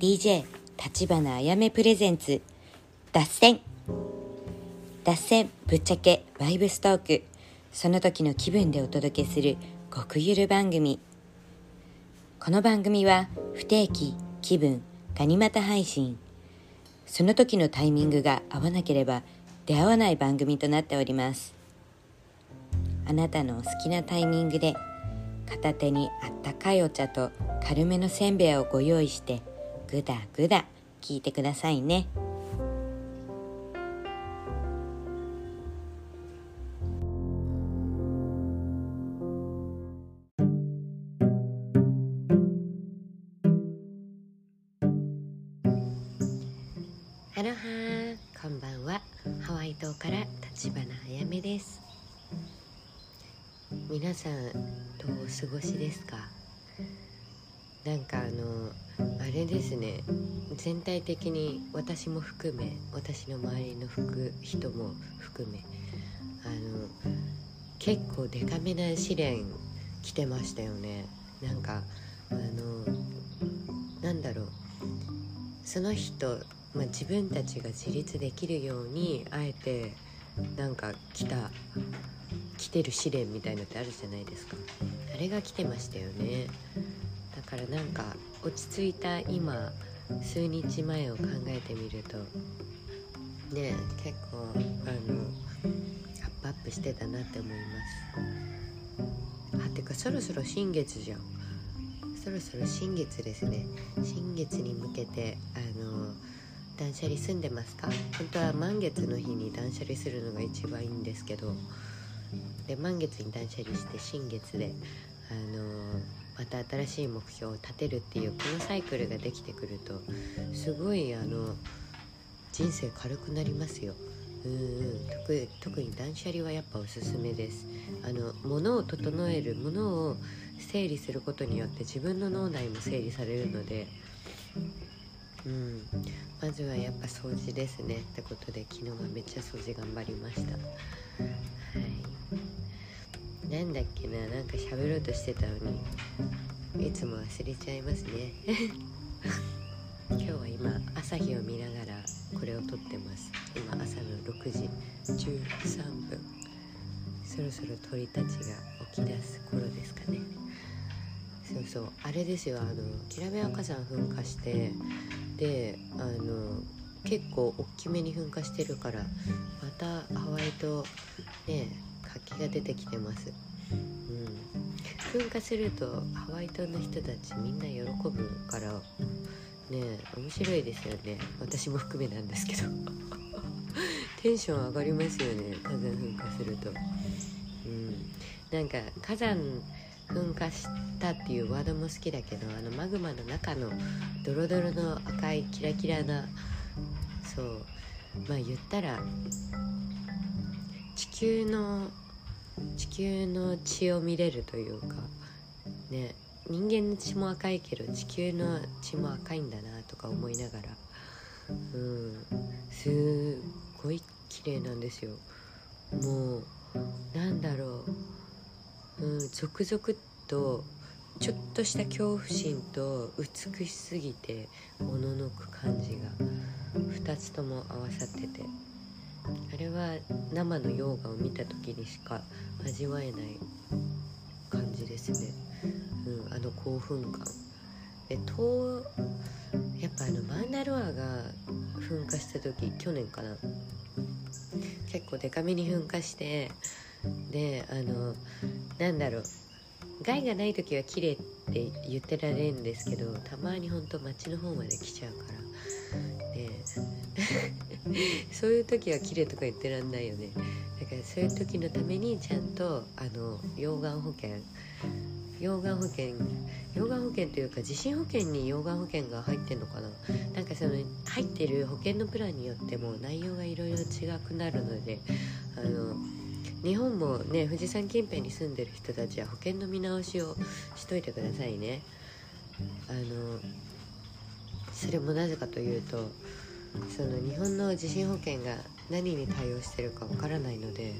DJ 立花あやめプレゼンツ脱線。脱線ぶっちゃけバイブストーク。その時の気分でお届けする極ゆる番組。この番組は不定期気分ガニ股配信。その時のタイミングが合わなければ出会わない番組となっております。あなたのお好きなタイミングで片手にあったかいお茶と軽めのせんべいをご用意してぐだぐだ聞いてくださいね。アロハーこんばんは。ハワイ島から立花あやめです。皆さんどうお過ごしですか？なんかあのあれですね。全体的に私も含め私の周りの服人も含めあの結構デカめな試練来てましたよね。なんかあのなんだろう。その人、まあ、自分たちが自立できるようにあえてなんか来た来てる試練みたいのってあるじゃないですか。あれが来てましたよねだからなんか落ち着いた今数日前を考えてみるとね結構あのアップアップしてたなって思います。あてかそろそろ新月じゃん。そろそろ新月ですね。新月に向けてあの断捨離済んでますか？本当は満月の日に断捨離するのが一番いいんですけどで満月に断捨離して新月であのまた新しい目標を立てるっていうこのサイクルができてくるとすごいあの人生軽くなりますよ。うん。特特に断捨離はやっぱおすすめです。あの物を整える物を整理することによって自分の脳内も整理されるのでうん。まずはやっぱ掃除ですね。ってことで昨日はめっちゃ掃除頑張りました。はいなんだっけななんか喋ろうとしてたのに。いつも忘れちゃいますね。今日は今朝日を見ながらこれを撮ってます。今朝の6時13分。そろそろ鳥たちが起き出す頃ですかね。そうそう。あれですよあのキラメア火山噴火してであの結構大きめに噴火してるからまたハワイとね活気が出てきてます。うん。噴火するとハワイ島の人たちみんな喜ぶからね面白いですよね。私も含めなんですけど。テンション上がりますよね火山噴火すると。うん。なんか火山噴火したっていうワードも好きだけどあのマグマの中のドロドロの赤いキラキラなそう。まあ言ったら地球の地球の血を見れるというかね人間の血も赤いけど地球の血も赤いんだなとか思いながらうんすっごい綺麗なんですよ。もうなんだろう、うん、続々とちょっとした恐怖心と美しすぎておののく感じが2つとも合わさってて。あれは生の溶岩を見た時にしか味わえない感じですね、うん、あの興奮感。でとやっぱあのマンダロアが噴火した時去年かな。結構デカめに噴火してであのなんだろう。害がない時は綺麗って言ってられるんですけどたまにほんと街の方まで来ちゃうから。で そういう時は綺麗とか言ってらんないよね。だからそういう時のためにちゃんとあの溶岩保険。溶岩保険。溶岩保険というか地震保険に溶岩保険が入ってんのかな。なんかその入ってる保険のプランによっても内容がいろいろ違くなるのであの日本もね富士山近辺に住んでる人たちは保険の見直しをしといてくださいね。あのそれもなぜかというとその日本の地震保険が何に対応してるかわからないので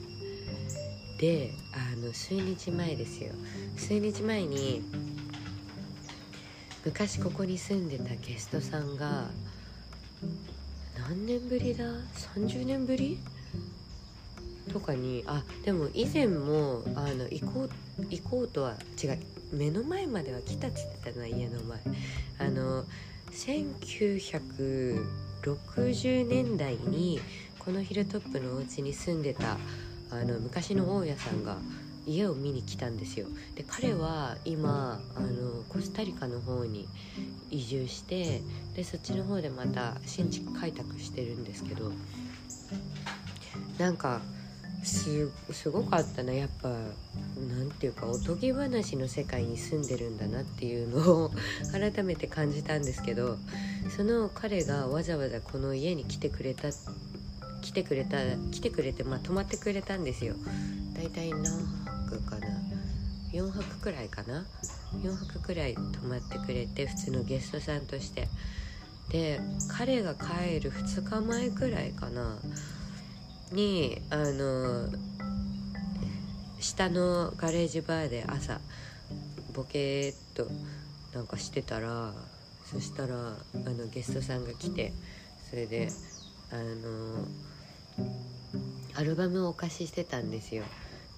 であの数日前ですよ。数日前に昔ここに住んでたゲストさんが何年ぶりだ？30年ぶり？とかにあでも以前もあの行こう行こうとは違う目の前までは来たっつってたな家の前。あの1900 60年代にこのヒルトップのお家に住んでたあの昔の大家さんが家を見に来たんですよ。で彼は今あのコスタリカの方に移住してでそっちの方でまた新築開拓してるんですけどなんかすごかったなやっぱなんていうかおとぎ話の世界に住んでるんだなっていうのを 改めて感じたんですけどその彼がわざわざこの家に来てくれた来てくれた来てくれてまあ泊まってくれたんですよ。大体何泊かな？4泊くらいかな？4泊くらい泊まってくれて普通のゲストさんとして。で彼が帰る2日前くらいかな？にあの下のガレージバーで朝ボケーっとなんかしてたらそしたらあのゲストさんが来てそれであのアルバムをお貸ししてたんですよ。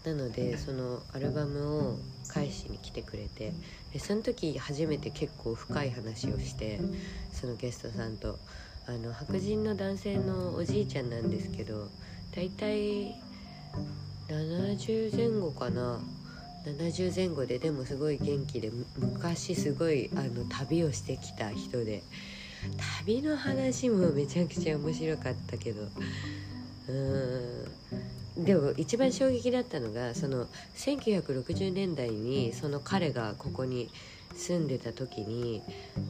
なのでそのアルバムを返しに来てくれてでその時初めて結構深い話をしてそのゲストさんとあの白人の男性のおじいちゃんなんですけど大体70前後かな。70前後ででもすごい元気で昔すごいあの旅をしてきた人で。旅の話もめちゃくちゃ面白かったけど。うん。でも一番衝撃だったのがその1960年代にその彼がここに住んでた時に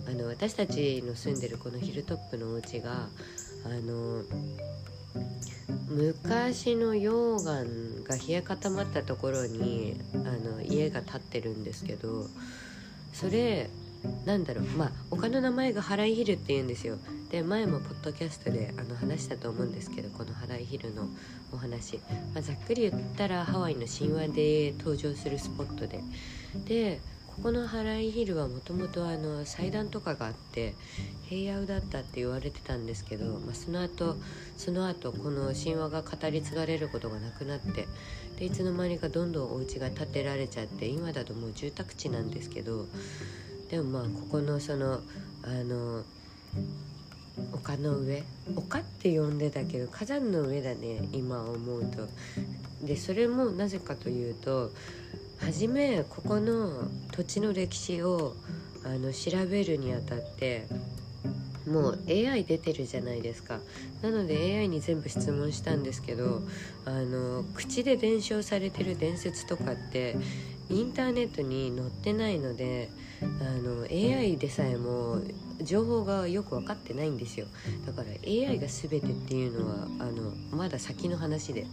あの私たちの住んでるこのヒルトップのお家があの昔の溶岩が冷え固まったところにあの家が建ってるんですけどそれなんだろうまあ丘の名前がハライヒルっていうんですよ。で前もポッドキャストであの話したと思うんですけどこのハライヒルのお話、まあ、ざっくり言ったらハワイの神話で登場するスポットで。でここのハライヒルはもともと祭壇とかがあって平野だったって言われてたんですけど、まあ、その後その後この神話が語り継がれることがなくなってでいつの間にかどんどんお家が建てられちゃって今だともう住宅地なんですけどでもまあここのそのあの丘の上丘って呼んでたけど火山の上だね今思うと。でそれもなぜかというと初めここの土地の歴史をあの調べるにあたってもう AI 出てるじゃないですか。なので AI に全部質問したんですけどあの口で伝承されてる伝説とかってインターネットに載ってないのであの AI でさえも情報がよく分かってないんですよ。だから AI が全てっていうのはあのまだ先の話で。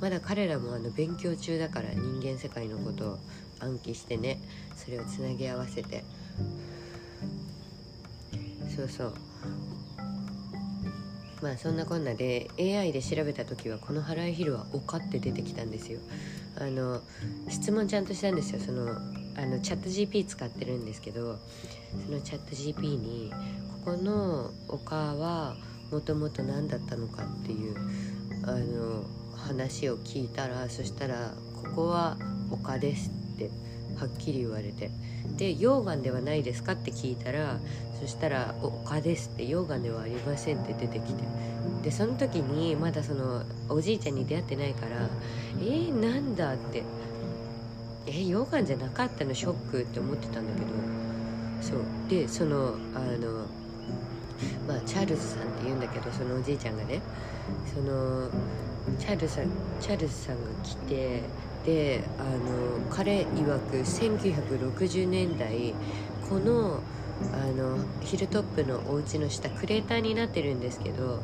まだ彼らもあの勉強中だから人間世界のことを暗記してねそれをつなぎ合わせて。そうそう。まあそんなこんなで AI で調べた時はこのハライヒルは丘って出てきたんですよ。あの質問ちゃんとしたんですよ。そのあのチャット GP 使ってるんですけどそのチャット GP にここの丘はもともと何だったのかっていうあの話を聞いたらそしたら「ここは丘です」ってはっきり言われて。で溶岩ではないですかって聞いたらそしたら「丘です」って溶岩ではありませんって出てきて。でその時にまだそのおじいちゃんに出会ってないから「えー、なんだ?」って「えー、溶岩じゃなかったのショック」って思ってたんだけど。そう。でそのあのまあチャールズさんって言うんだけどそのおじいちゃんがねそのチャールズさんチャールズさんが来てであの彼曰く1960年代このあのヒルトップのお家の下クレーターになってるんですけど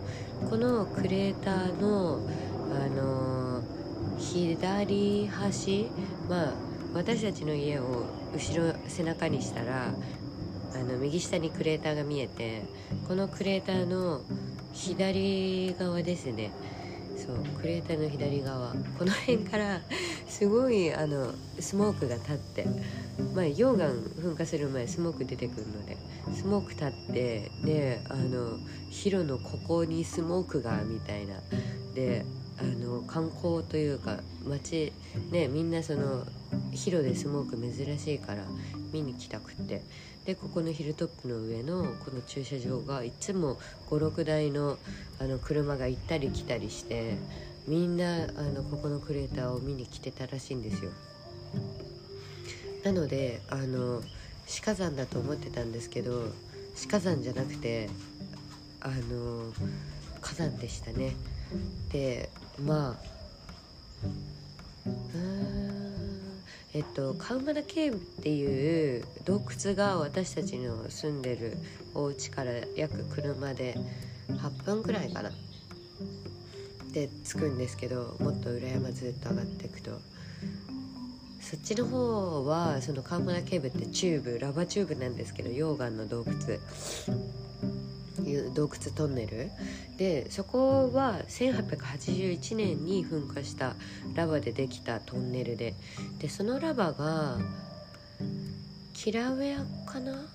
このクレーターのあの左端まあ私たちの家を後ろ背中にしたらあの右下にクレーターが見えてこのクレーターの左側ですね。そうクレーターの左側。この辺からすごいあのスモークが立ってまあ溶岩噴火する前スモーク出てくるのでスモーク立ってであのヒロのここにスモークがみたいな。であの観光というか街ねみんなそのヒロでスモーク珍しいから見に来たくって。でここのヒルトップの上のこの駐車場がいつも56台のあの車が行ったり来たりしてみんなあのここのクレーターを見に来てたらしいんですよ。なのであの鹿山だと思ってたんですけど鹿山じゃなくてあの火山でしたね。でまあうんえっとカウマナ cave っていう洞窟が私たちの住んでるお家から約車で8分くらいかな。で着くんですけどもっと裏山ずっと上がっていくと。そっちの方はそのカウマナ cave って tube lava tube なんですけど溶岩の洞窟。いう洞窟トンネル。でそこは1881年に噴火したラバでできたトンネルで。でそのラバがキラウェアかな？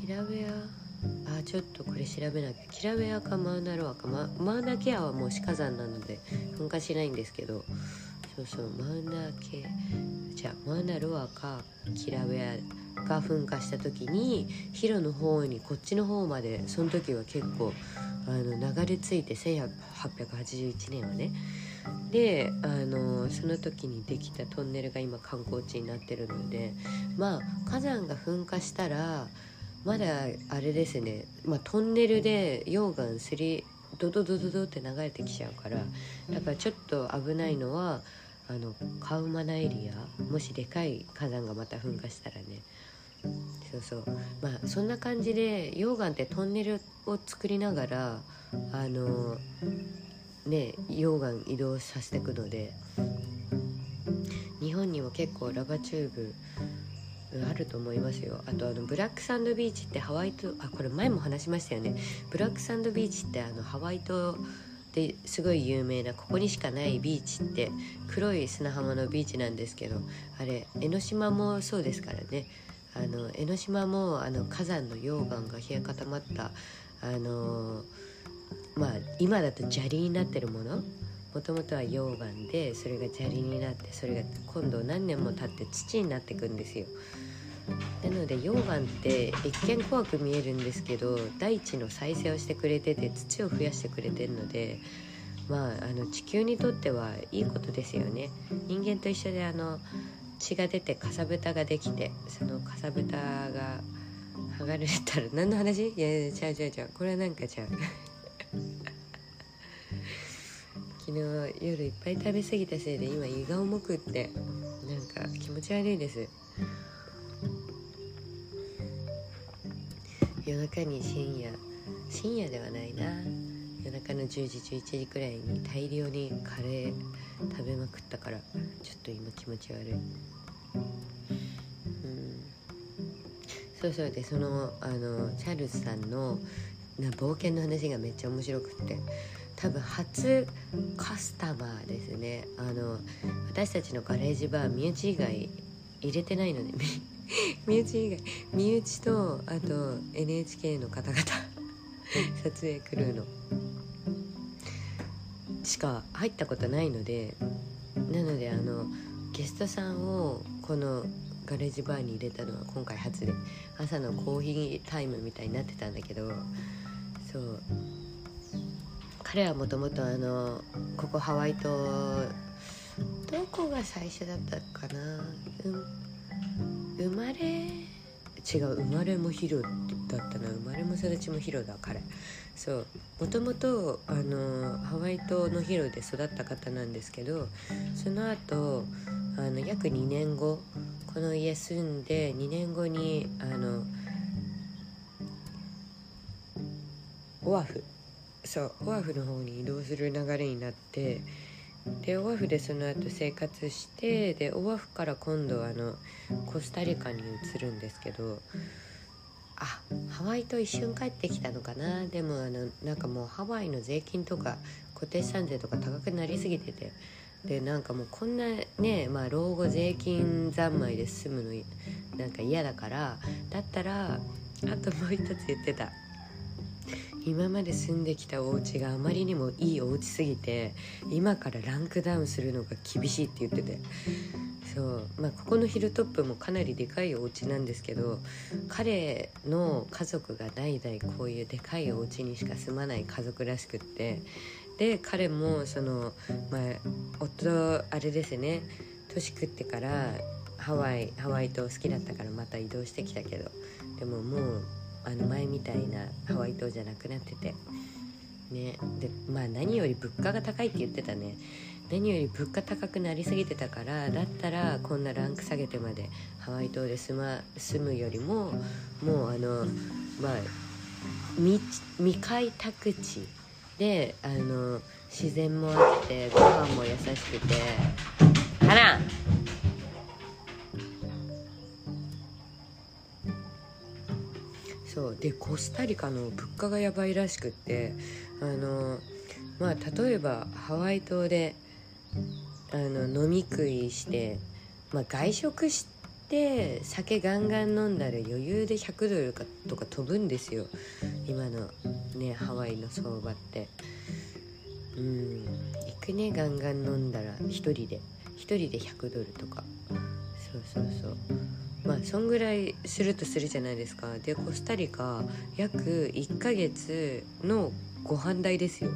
キラウェア？あちょっとこれ調べなきゃ。キラウェアかマウナロアか。ママウナケアはもう死火山なので噴火しないんですけど。そうそうマウナケじゃあマウナロアかキラウェアが噴火した時にヒロの方にこっちの方までその時は結構あの流れ着いて1881年はね。であのその時にできたトンネルが今観光地になってるのでまあ火山が噴火したらまだあれですね、まあ、トンネルで溶岩すりドドドドドって流れてきちゃうからだからちょっと危ないのはあのカウマナエリアもしでかい火山がまた噴火したらね。そうそう。まあそんな感じで溶岩ってトンネルを作りながらあのね溶岩移動させていくので日本にも結構ラバチューブあると思いますよ。あとあのブラックサンドビーチってハワイ島あこれ前も話しましたよね。ブラックサンドビーチってあのハワイ島ですごい有名なここにしかないビーチって黒い砂浜のビーチなんですけどあれ江ノ島もそうですからね。あの江ノ島もあの火山の溶岩が冷え固まったあのまあ今だと砂利になってるもの？もともとは溶岩でそれが砂利になってそれが今度何年も経って土になっていくんですよ。なので溶岩って一見怖く見えるんですけど大地の再生をしてくれてて土を増やしてくれてるのでまああの地球にとってはいいことですよね。人間と一緒であの血が出てかさぶたができてそのかさぶたが剥がれたら何の話？いやいやちゃうちゃうちゃう。これはなんかちゃう。昨日夜いっぱい食べ過ぎたせいで今胃が重くってなんか気持ち悪いです。夜中に深夜深夜ではないな。夜中の10時11時くらいに大量にカレー食べまくったからちょっと今気持ち悪い。うん。そうそう。でそのあのチャールズさんのな冒険の話がめっちゃ面白くって。多分初カスタマーですね。あの私たちのガレージバー身内以外入れてないので 身内以外身内とあと NHK の方々撮影クルーのしか入ったことないのでなのであのゲストさんをこのガレージバーに入れたのは今回初で朝のコーヒータイムみたいになってたんだけどそう。彼はもともとあのここハワイ島どこが最初だったかな、うん、生まれ違う生まれもヒロだったな。生まれも育ちもヒロだ彼。そう。もともとあのハワイ島のヒロで育った方なんですけどその後あの約2年後この家住んで2年後にあのオアフ。そうオアフの方に移動する流れになってでオアフでその後生活してでオアフから今度あのコスタリカに移るんですけどあハワイと一瞬帰ってきたのかな。でもあのなんかもうハワイの税金とか固定資産税とか高くなりすぎてて。でなんかもうこんなねまあ老後税金三昧で済むのなんか嫌だからだったらあともう一つ言ってた今まで住んできたお家があまりにもいいお家すぎて今からランクダウンするのが厳しいって言ってて。そう。まあここのヒルトップもかなりでかいお家なんですけど彼の家族が代々こういうでかいお家にしか住まない家族らしくってで彼もそのまあ夫あれですね年食ってからハワイハワイ島好きだったからまた移動してきたけどでももうあの前みたいなハワイ島じゃなくなってて。ね。でまあ何より物価が高いって言ってたね。何より物価高くなりすぎてたからだったらこんなランク下げてまでハワイ島で住,、ま、住むよりももうあのまあ未未開拓地。であの自然もあってご飯も優しくてそう。でコスタリカの物価がやばいらしくってあのまあ例えばハワイ島であの飲み食いして、まあ、外食して酒ガンガン飲んだら余裕で100ドルかとか飛ぶんですよ。今のねハワイの相場って。うん。行くねガンガン飲んだら1人で。1人で100ドルとか。そうそうそう。まあそんぐらいするとするじゃないですか。でコスタリカ約1ヶ月のご飯代ですよ。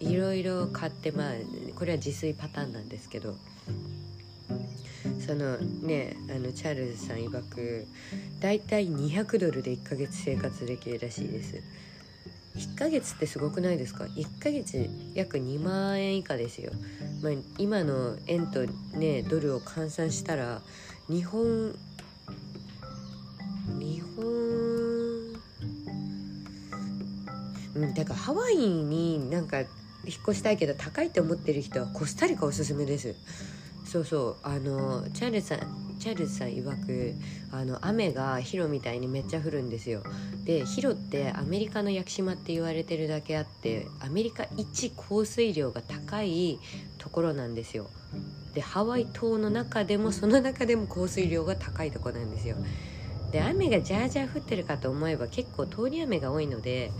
いろいろ買ってまあこれは自炊パターンなんですけど。そのねあのチャールズさん曰く大体200ドルで1ヶ月生活できるらしいです。1ヶ月ってすごくないですか？1ヶ月約2万円以下ですよ、まあ、今の円とねドルを換算したら日本うん。だからハワイになんか引っ越したいけど高いって思ってる人はコスタリカおすすめです。そうそう。あのチャールズさんチャールズさん曰くあの雨がヒロみたいにめっちゃ降るんですよ。でヒロってアメリカの屋久島って言われてるだけあってアメリカ一降水量が高いところなんですよ。でハワイ島の中でもその中でも降水量が高いとこなんですよ。で雨がジャージャー降ってるかと思えば結構通り雨が多いので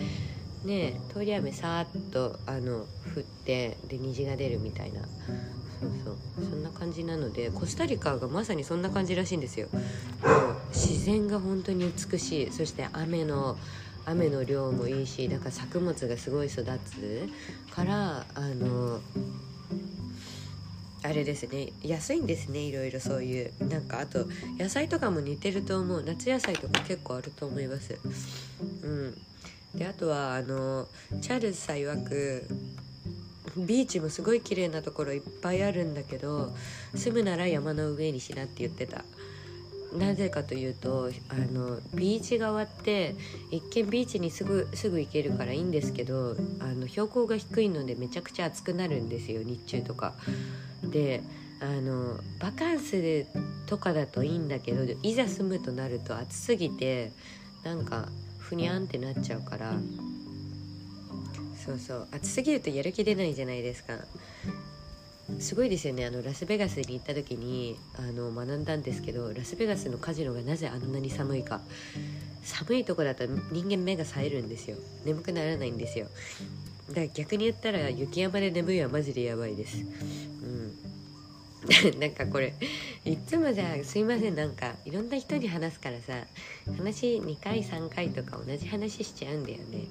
ね通り雨さーっとあの降ってで虹が出るみたいな。そうそう。そんな感じなのでコスタリカがまさにそんな感じらしいんですよ。自然が本当に美しい。そして雨の雨の量もいいしだから作物がすごい育つ。からあのあれですね。安いんですねいろいろ。そういうなんかあと野菜とかも似てると思う。夏野菜とか結構あると思います。うん。であとはあのチャールズさん曰くビーチもすごい綺麗なところいっぱいあるんだけど住むなら山の上にしなって言ってたなぜかというとあのビーチ側って一見ビーチにすぐすぐ行けるからいいんですけどあの標高が低いのでめちゃくちゃ暑くなるんですよ日中とか。であのバカンスでとかだといいんだけどいざ住むとなると暑すぎてなんかふにゃんってなっちゃうから。そうそう。暑すぎるとやる気出ないじゃないですか。すごいですよね。あのラスベガスに行った時にあの学んだんですけどラスベガスのカジノがなぜあんなに寒いか。寒いとこだと人間目が冴えるんですよ。眠くならないんですよ。だから逆に言ったら雪山で眠いはマジでやばいです。うん なんかこれいつもじゃあすいませんなんかいろんな人に話すからさ話2回3回とか同じ話しちゃうんだよね。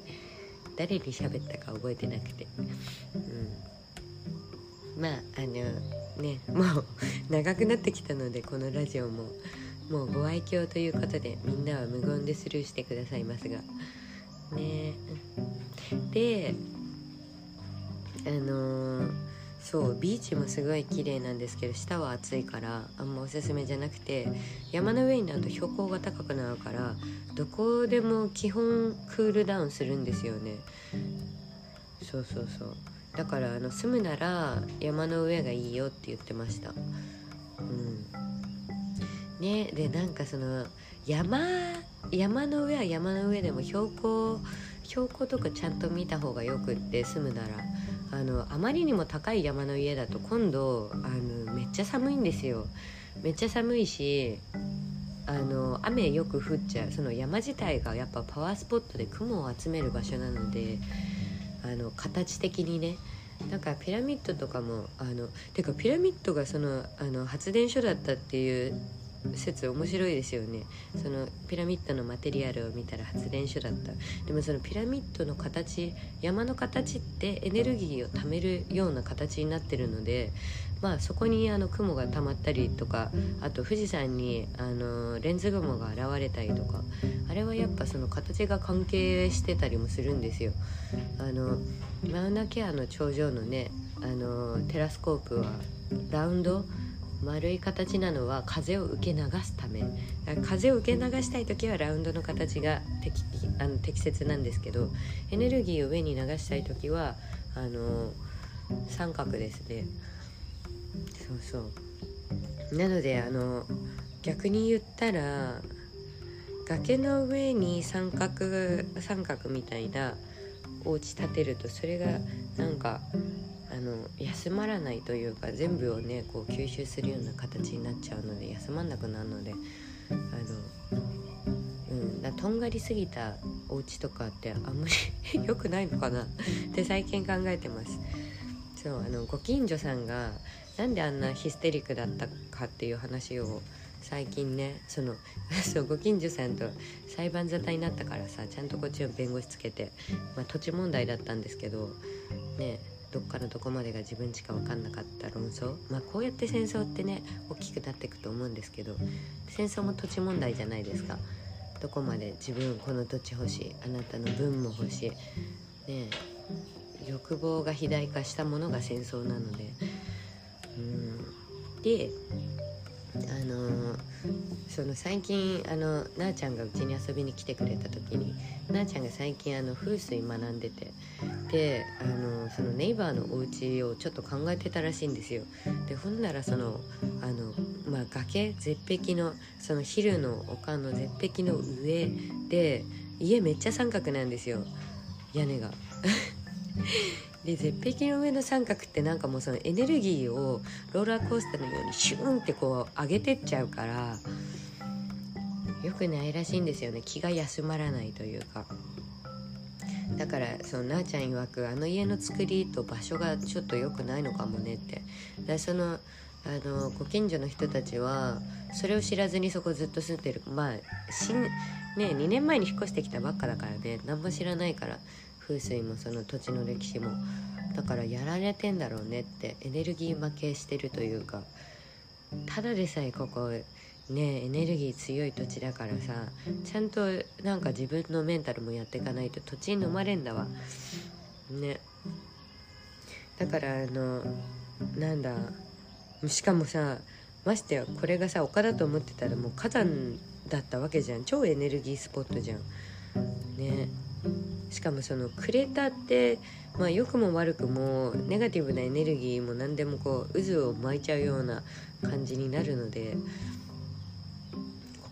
誰に喋ったか覚えてなくて。うん。まああのねもう長くなってきたのでこのラジオももうご愛嬌ということでみんなは無言でスルーしてくださいますが。ね。であのー、そうビーチもすごい綺麗なんですけど下は暑いからあんまおすすめじゃなくて山の上になると標高が高くなるからどこでも基本クールダウンするんですよね。そうそうそう。だからあの住むなら山の上がいいよって言ってました。うん。ねでなんかその山山の上は山の上でも標高標高とかちゃんと見た方がよくって住むなら。あのあまりにも高い山の家だと今度あのめっちゃ寒いんですよ。めっちゃ寒いしあの雨よく降っちゃう。その山自体がやっぱパワースポットで雲を集める場所なのであの形的にね。なんかピラミッドとかもあのてかピラミッドがそのあの発電所だったっていう説面白いですよね。そのピラミッドのマテリアルを見たら発電所だった。でもそのピラミッドの形山の形ってエネルギーを貯めるような形になってるのでまあそこにあの雲が溜まったりとかあと富士山にあのレンズ雲が現れたりとかあれはやっぱその形が関係してたりもするんですよ。あのマウナケアの頂上のねあのテラスコープはラウンド丸い形なのは風を受け流すため。風を受け流したい時はラウンドの形が適あの適切なんですけどエネルギーを上に流したい時はあの三角ですね。そうそう。なのであの逆に言ったら崖の上に三角三角みたいなお家建てるとそれがなんかあの休まらないというか全部をねこう吸収するような形になっちゃうので休まんなくなるのであの、うん、だとんがりすぎたお家とかってあんまり 良くないのかな？って最近考えてます。そうあのご近所さんがなんであんなヒステリックだったかっていう話を最近ねその そうご近所さんと裁判沙汰になったからさちゃんとこっちを弁護士つけて、まあ、土地問題だったんですけどねどっからどこまでが自分ちか分かんなかった論争。まあこうやって戦争ってね大きくなっていくと思うんですけど戦争も土地問題じゃないですか。どこまで自分この土地欲しいあなたの分も欲しいね欲望が肥大化したものが戦争なので。うん。であのー、その最近あのなあちゃんがうちに遊びに来てくれた時になあちゃんが最近あの風水学んでてであのそのネイバーのお家をちょっと考えてたらしいんですよ。でほんならそのあの、まあ、崖絶壁のそのヒルの丘の絶壁の上で家めっちゃ三角なんですよ。屋根が。で絶壁の上の三角ってなんかもうそのエネルギーをローラーコースターのようにシューンってこう上げてっちゃうからよくないらしいんですよね。気が休まらないというか。だからそのなあちゃん曰くあの家の作りと場所がちょっと良くないのかもねって。でそのあのご近所の人たちはそれを知らずにそこずっと住んでる。まあしね2年前に引っ越してきたばっかだからね。何も知らないから風水もその土地の歴史も。だからやられてんだろうねってエネルギー負けしてるというか。ただでさえここねエネルギー強い土地だからさちゃんとなんか自分のメンタルもやっていかないと土地に飲まれんだわ。ね。だからあのなんだしかもさましてやこれがさ丘だと思ってたらもう火山だったわけじゃん。超エネルギースポットじゃん。ね。しかもそのクレーターってまあ良くも悪くもネガティブなエネルギーも何でもこう渦を巻いちゃうような感じになるので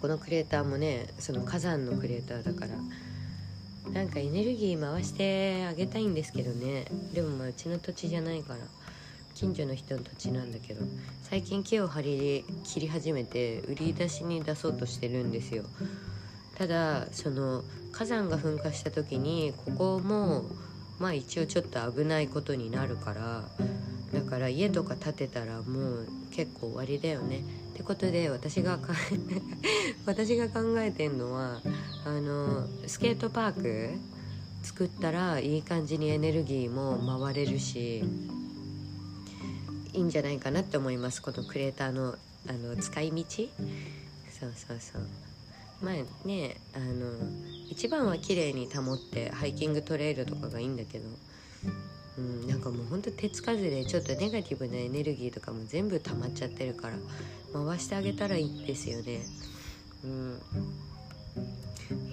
このクレーターもねその火山のクレーターだからなんかエネルギー回してあげたいんですけどね。でもまあうちの土地じゃないから近所の人の土地なんだけど最近木を張り切り始めて売り出しに出そうとしてるんですよ。ただその火山が噴火した時にここもまあ一応ちょっと危ないことになるからだから家とか建てたらもう結構終わりだよね。ってことで私が 私が考えてんのはあのスケートパーク作ったらいい感じにエネルギーも回れるしいいんじゃないかなって思います。このクレーターのあの使い道。そうそうそう。まあねあの一番は綺麗に保ってハイキングトレイルとかがいいんだけど、うん、なんかもうほんと手つかずでちょっとネガティブなエネルギーとかも全部溜まっちゃってるから回してあげたらいいですよね。うん。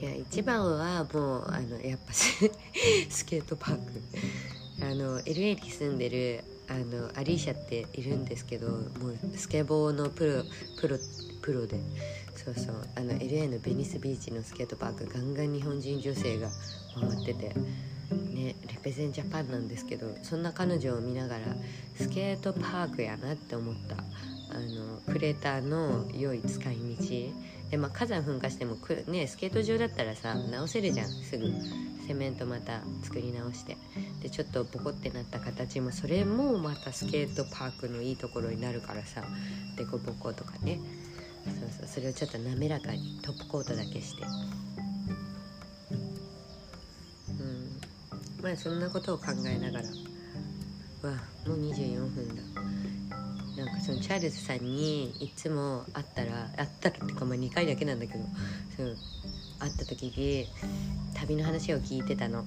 いや一番はもうあのやっぱ スケートパーク。あの LA に住んでるあのアリーシャっているんですけどもうスケボーのプロプロプロで。そうそう。あの LA のベニスビーチのスケートパークガンガン日本人女性が回ってて。ねレペゼンジャパンなんですけどそんな彼女を見ながらスケートパークやなって思った。あのクレーターの良い使い道。でまあ火山噴火してもく、ね、スケート場だったらさ直せるじゃん。すぐ。セメントまた作り直して。でちょっとボコってなった形もそれもまたスケートパークのいいところになるからさ。デコボコとかね。そうそう。それをちょっと滑らかにトップコートだけして。まあそんなことを考えながら。わもう24分だ。なんかそのチャールズさんにいつも会ったら会ったらっていうかまあ2回だけなんだけどそう会った時に旅の話を聞いてたの。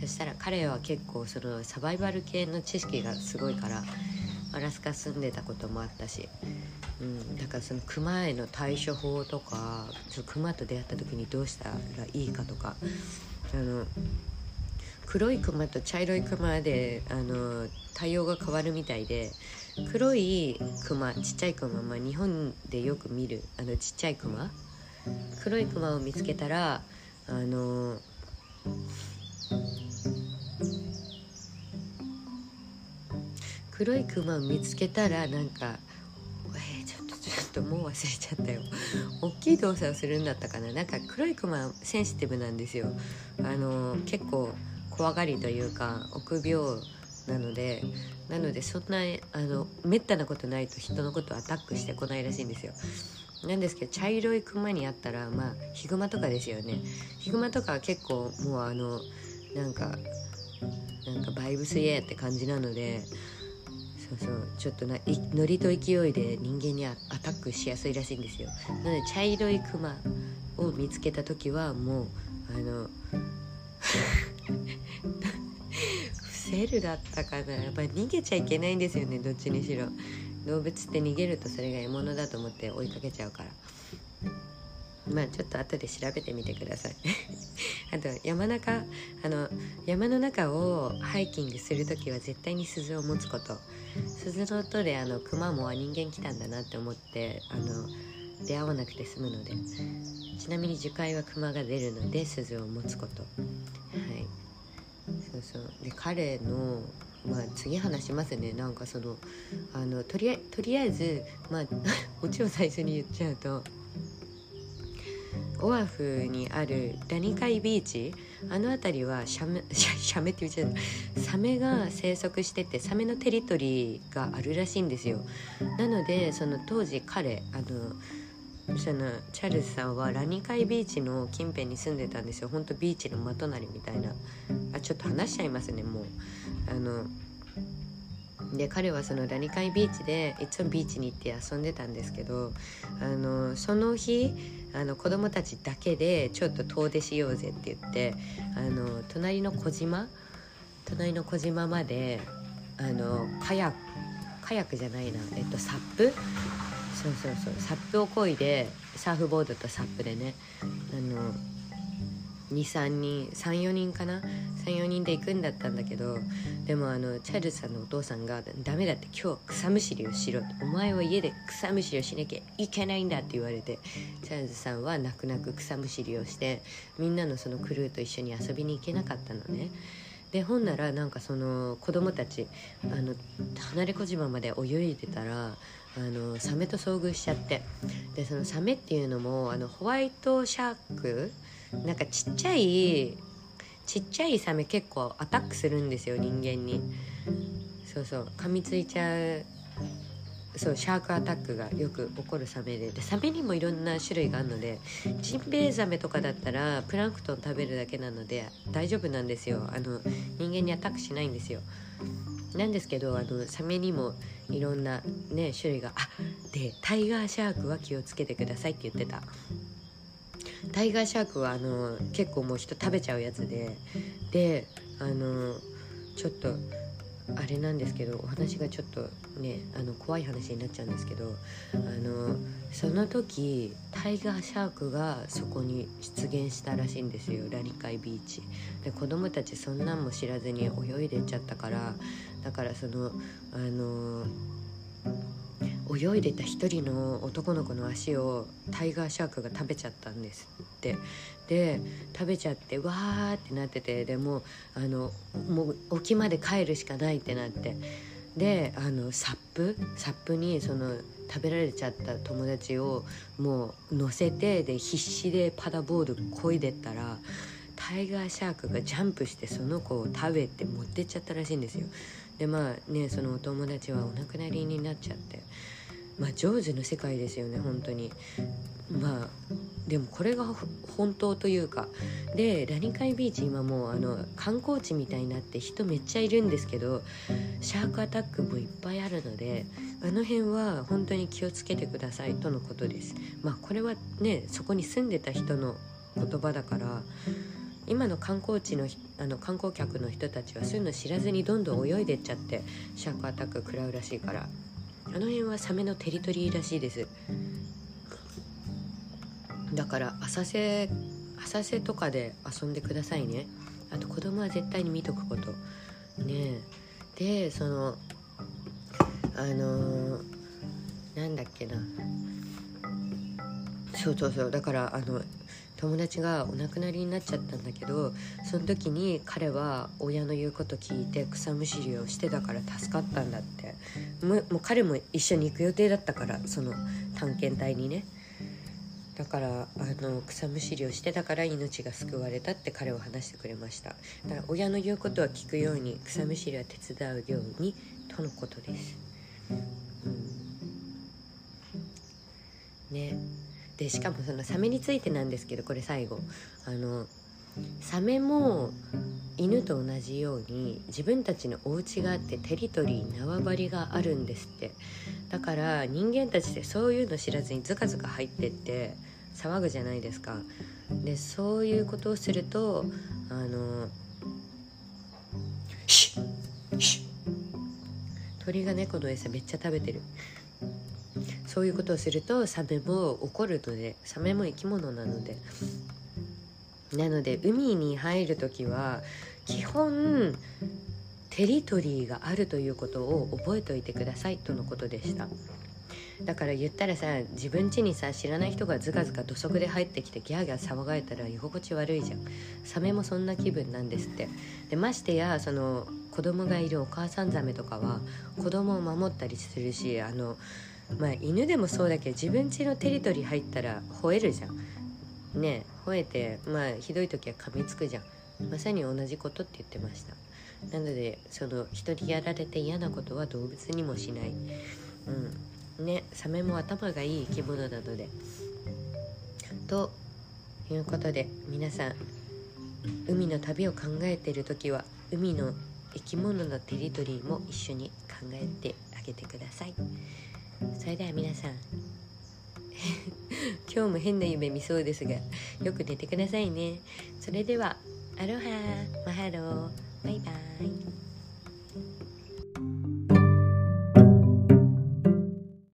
そしたら彼は結構そのサバイバル系の知識がすごいからアラスカ住んでたこともあったし、うん、だからそのクマへの対処法とかそのクマと出会った時にどうしたらいいかとかあの黒いクマと茶色いクマであの対応が変わるみたいで黒いクマちっちゃいクマ、まあ、日本でよく見るあのちっちゃいクマ黒いクマを見つけたらあの黒いクマを見つけたらなんかえー、ちょっとちょっともう忘れちゃったよ。大きい動作をするんだったかな。なんか黒いクマセンシティブなんですよ。あの結構怖がりというか臆病なのでなのでそんなあのめったなことないと人のことをアタックしてこないらしいんですよ。なんですけど茶色いクマにあったらまあヒグマとかですよね。ヒグマとかは結構もうあのなんかなんかバイブスイエーって感じなのでそうそうちょっとなノリと勢いで人間にアタックしやすいらしいんですよ。なので茶色いクマを見つけた時はもうあの伏せるだったかな。やっぱり逃げちゃいけないんですよね。どっちにしろ。動物って逃げるとそれが獲物だと思って追いかけちゃうから。まあちょっと後で調べてみてください。あと山中あの山の中をハイキングする時は絶対に鈴を持つこと。鈴の音であの熊も人間来たんだなって思ってあの出会わなくて済むので。ちなみに樹海は熊が出るので鈴を持つこと。はい。そうそう。で彼のまあ次話しますね。なんかそのあのとりあとりあえずまあオチを最初に言っちゃうとオアフにあるラニカイビーチあの辺りはシャメ シャメって言っちゃう。サメが生息しててサメのテリトリーがあるらしいんですよ。なのでその当時彼あのそのチャールズさんはラニカイビーチの近辺に住んでたんですよ。ほんとビーチの真隣みたいな。あちょっと話しちゃいますねもう。あので彼はそのラニカイビーチでいつもビーチに行って遊んでたんですけどあのその日あの子供たちだけでちょっと遠出しようぜって言ってあの隣の小島隣の小島まであのカヤカヤクじゃないな、えっと、サップそうそうそう。サップをこいでサーフボードとサップでね。あの23人34人かな？34人で行くんだったんだけどでもあのチャールズさんのお父さんが「ダメだって今日草むしりをしろ」お前は家で草むしりをしなきゃいけないんだ」って言われてチャールズさんは泣く泣く草むしりをしてみんなのそのクルーと一緒に遊びに行けなかったのね。でほんならなんかその子供たちあの離れ小島まで泳いでたらあのサメと遭遇しちゃって。でそのサメっていうのもあのホワイトシャークなんかちっちゃいちっちゃいサメ結構アタックするんですよ人間に。そうそう噛みついちゃうそうシャークアタックがよく起こるサメで。でサメにもいろんな種類があるのでジンベエザメとかだったらプランクトン食べるだけなので大丈夫なんですよ。あの人間にアタックしないんですよ。なんですけどあのサメにもいろんなね種類があでタイガーシャークは気をつけてくださいって言ってた。タイガーシャークはあの結構もう人食べちゃうやつでであのちょっとあれなんですけどお話がちょっとねあの怖い話になっちゃうんですけどあのその時タイガーシャークがそこに出現したらしいんですよラリカイビーチ。で子供たちそんなんも知らずに泳いでっちゃったからだからそのあの泳いでた一人の男の子の足をタイガーシャークが食べちゃったんですって。で食べちゃってわーってなっててでもあのもう沖まで帰るしかないってなって。であのサップサップにその食べられちゃった友達をもう乗せてで必死でパダボード漕いでったらタイガーシャークがジャンプしてその子を食べて持ってっちゃったらしいんですよ。でまあねそのお友達はお亡くなりになっちゃって。まあ上手の世界ですよね本当に。まあでもこれが本当というか。でラニカイビーチ今もうあの観光地みたいになって人めっちゃいるんですけどシャークアタックもいっぱいあるのであの辺は本当に気をつけてくださいとのことです。まあこれはねそこに住んでた人の言葉だから今の観光地のあの観光客の人たちはそういうの知らずにどんどん泳いでっちゃってシャークアタック食らうらしいから。あの辺はサメのテリトリーらしいです。だから浅瀬浅瀬とかで遊んでくださいね。あと子供は絶対に見とくこと。ねえ。でそのあのー、なんだっけな。そうそうそう。だからあの友達がお亡くなりになっちゃったんだけどその時に彼は親の言うこと聞いて草むしりをしてたから助かったんだって。もう彼も一緒に行く予定だったからその探検隊にね。だからあの草むしりをしてたから命が救われたって彼は話してくれました。だから親の言うことは聞くように草むしりは手伝うようにとのことです、うん、ね。でしかもそのサメについてなんですけどこれ最後。あのサメも犬と同じように自分たちのお家があってテリトリー縄張りがあるんですって。だから人間たちってそういうの知らずにズカズカ入ってって騒ぐじゃないですか。でそういうことをするとあの鳥が猫の餌めっちゃ食べてる。そういうことをするとサメも怒るのでサメも生き物なので。なので海に入る時は基本テリトリーがあるということを覚えておいてくださいとのことでした。だから言ったらさ自分家にさ知らない人がズカズカ土足で入ってきてギャーギャー騒がれたら居心地悪いじゃん。サメもそんな気分なんですって。でましてやその子供がいるお母さんザメとかは子供を守ったりするしあのまあ犬でもそうだけど自分家のテリトリー入ったら吠えるじゃん。ね吠えてまあひどい時は噛みつくじゃん。まさに同じことって言ってました。なのでその人にやられて嫌なことは動物にもしない。うん。ねサメも頭がいい生き物なので。ということで皆さん海の旅を考えている時は海の生き物のテリトリーも一緒に考えてあげてください。それでは皆さん 今日も変な夢見そうですがよく寝てくださいね。それではアロハマハローバイバイ。